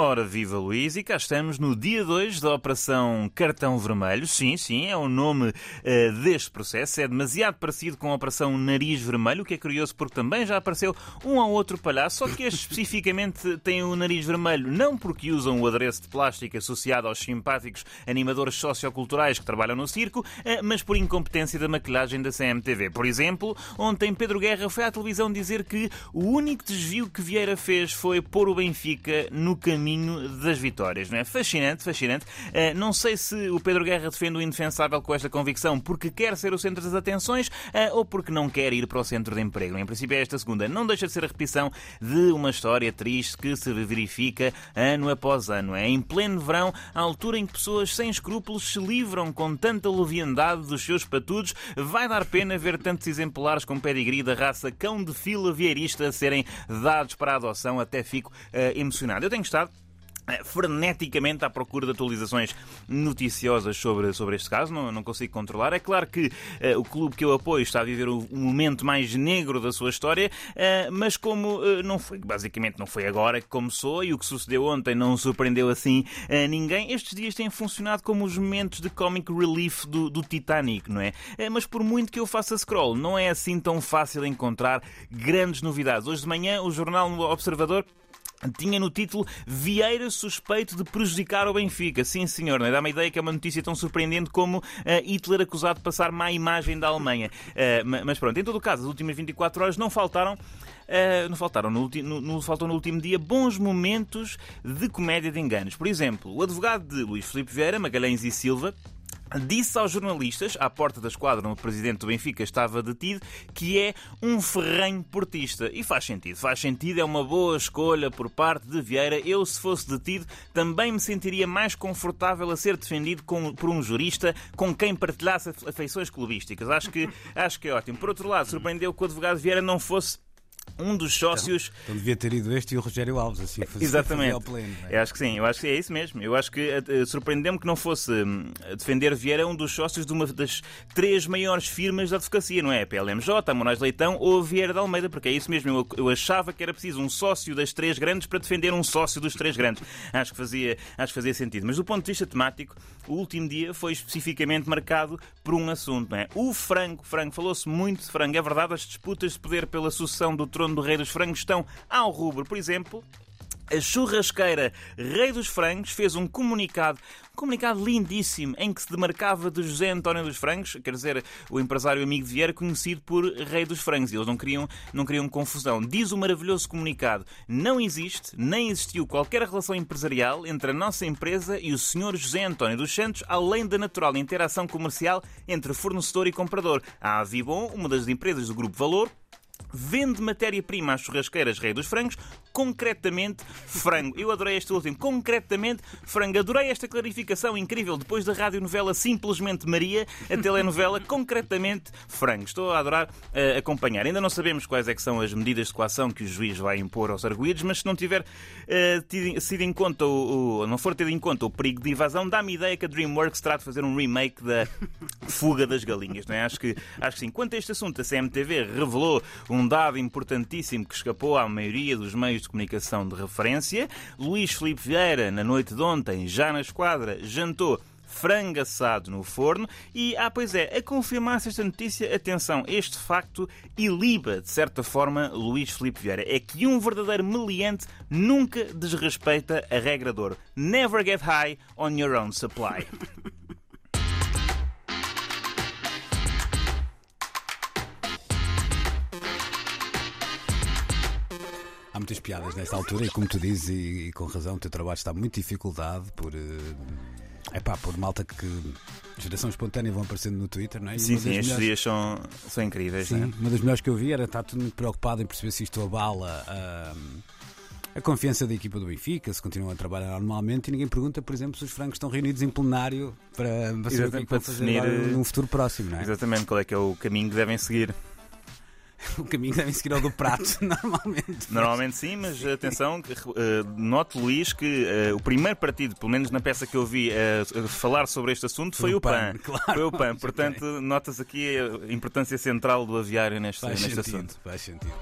Ora, viva Luís, e cá estamos no dia 2 da Operação Cartão Vermelho. Sim, sim, é o nome uh, deste processo. É demasiado parecido com a Operação Nariz Vermelho, o que é curioso porque também já apareceu um ou outro palhaço, só que este especificamente tem o nariz vermelho, não porque usam o adereço de plástico associado aos simpáticos animadores socioculturais que trabalham no circo, uh, mas por incompetência da maquilhagem da CMTV. Por exemplo, ontem Pedro Guerra foi à televisão dizer que o único desvio que Vieira fez foi pôr o Benfica no caminho caminho das vitórias. Não é? Fascinante, fascinante. Uh, não sei se o Pedro Guerra defende o indefensável com esta convicção porque quer ser o centro das atenções uh, ou porque não quer ir para o centro de emprego. Em princípio, é esta segunda. Não deixa de ser a repetição de uma história triste que se verifica ano após ano. É em pleno verão, a altura em que pessoas sem escrúpulos se livram com tanta leviandade dos seus patudos, vai dar pena ver tantos exemplares com pedigree da raça cão de fila vieirista serem dados para a adoção. Até fico uh, emocionado. Eu tenho estado eh, freneticamente à procura de atualizações noticiosas sobre, sobre este caso, não, não consigo controlar. É claro que uh, o clube que eu apoio está a viver o, momento mais negro da sua história, uh, mas como uh, não foi, basicamente não foi agora que começou e o que sucedeu ontem não surpreendeu assim ninguém, estes dias têm funcionado como os momentos de comic relief do, do Titanic, não é? mas por muito que eu faça scroll, não é assim tão fácil encontrar grandes novidades. Hoje de manhã o jornal Observador tinha no título Vieira suspeito de prejudicar o Benfica. Sim, senhor, não é? dá uma ideia que é uma notícia tão surpreendente como uh, Hitler acusado de passar má imagem da Alemanha. Uh, mas pronto, em todo o caso, as últimas 24 horas não faltaram. Uh, não faltaram no, no, no, faltou no último dia bons momentos de comédia de enganos. Por exemplo, o advogado de Luís Filipe Vieira, Magalhães e Silva, Disse aos jornalistas, à porta da esquadra onde o presidente do Benfica estava detido, que é um ferrenho portista. E faz sentido, faz sentido, é uma boa escolha por parte de Vieira. Eu, se fosse detido, também me sentiria mais confortável a ser defendido com, por um jurista com quem partilhasse afeições clubísticas. Acho que, acho que é ótimo. Por outro lado, surpreendeu que o advogado Vieira não fosse um dos sócios. Então, então, devia ter ido este e o Rogério Alves, assim, fazer, Exatamente. Fazer pleno, é? Eu acho que sim, eu acho que é isso mesmo. Eu acho que uh, surpreendeu-me que não fosse uh, defender Vieira um dos sócios de uma das três maiores firmas da advocacia, não é? A PLMJ, a Moraes Leitão ou a Vieira de Almeida, porque é isso mesmo. Eu, eu, achava que era preciso um sócio das três grandes para defender um sócio dos três grandes. Acho que fazia, acho que fazia sentido. Mas do ponto de vista temático, o último dia foi especificamente marcado por um assunto, não é? O frango. Frango, falou-se muito de frango. É verdade, as disputas de poder pela sucessão do trono do rei dos frangos estão ao rubro. Por exemplo, a churrasqueira Rei dos Frangos fez um comunicado, um comunicado lindíssimo, em que se demarcava de José António dos Frangos, quer dizer, o empresário amigo de Vieira, conhecido por Rei dos Frangos. E eles não queriam, não queriam confusão. Diz o maravilhoso comunicado: não existe, nem existiu qualquer relação empresarial entre a nossa empresa e o Sr. José António dos Santos, além da natural interação comercial entre fornecedor e comprador. A Avibon, uma das empresas do Grupo Valor, vende matéria-prima às churrasqueiras Rei dos Frangos, concretamente frango. Eu adorei este último, concretamente frango. Adorei esta clarificação incrível depois da radionovela Simplesmente Maria, a telenovela concretamente frango. Estou a adorar uh, acompanhar. Ainda não sabemos quais é que são as medidas de coação que o juiz vai impor aos arguídos, mas se não tiver uh, tido, sido em conta o, o, não for tido em conta o perigo de invasão, dá-me ideia que a DreamWorks terá de fazer um remake da Fuga das Galinhas. Não é? acho, que, acho que sim. Quanto a este assunto, a CMTV revelou um dado importantíssimo que escapou à maioria dos meios de comunicação de referência. Luís Filipe Vieira, na noite de ontem, já na esquadra, jantou frango assado no forno e, ah, pois é, a confirmar-se esta notícia, atenção, este facto iliba, de certa forma, Luís Filipe Vieira. É que um verdadeiro meliante nunca desrespeita a regra de ouro. Never get high on your own supply. Há muitas piadas nesta altura e, como tu dizes, e, e com razão, o teu trabalho está muito dificuldade por. É pá, por malta que. Geração espontânea vão aparecendo no Twitter, não é? E sim, sim, estes melhores... dias são, são incríveis. Sim, é? uma das melhores que eu vi era estar tudo muito preocupado em perceber se isto abala a, a confiança da equipa do Benfica, se continuam a trabalhar normalmente e ninguém pergunta, por exemplo, se os francos estão reunidos em plenário para, para é fazer definir, num futuro próximo, não é? Exatamente, qual é que é o caminho que devem seguir. O caminho devem seguir ao do prato, normalmente. Normalmente sim, mas atenção, uh, note Luís que uh, o primeiro partido, pelo menos na peça que eu vi, uh, falar sobre este assunto foi o, o PAN. PAN. Claro. Foi o PAN. Portanto, notas aqui a importância central do aviário neste, faz neste sentido, assunto. Faz sentido.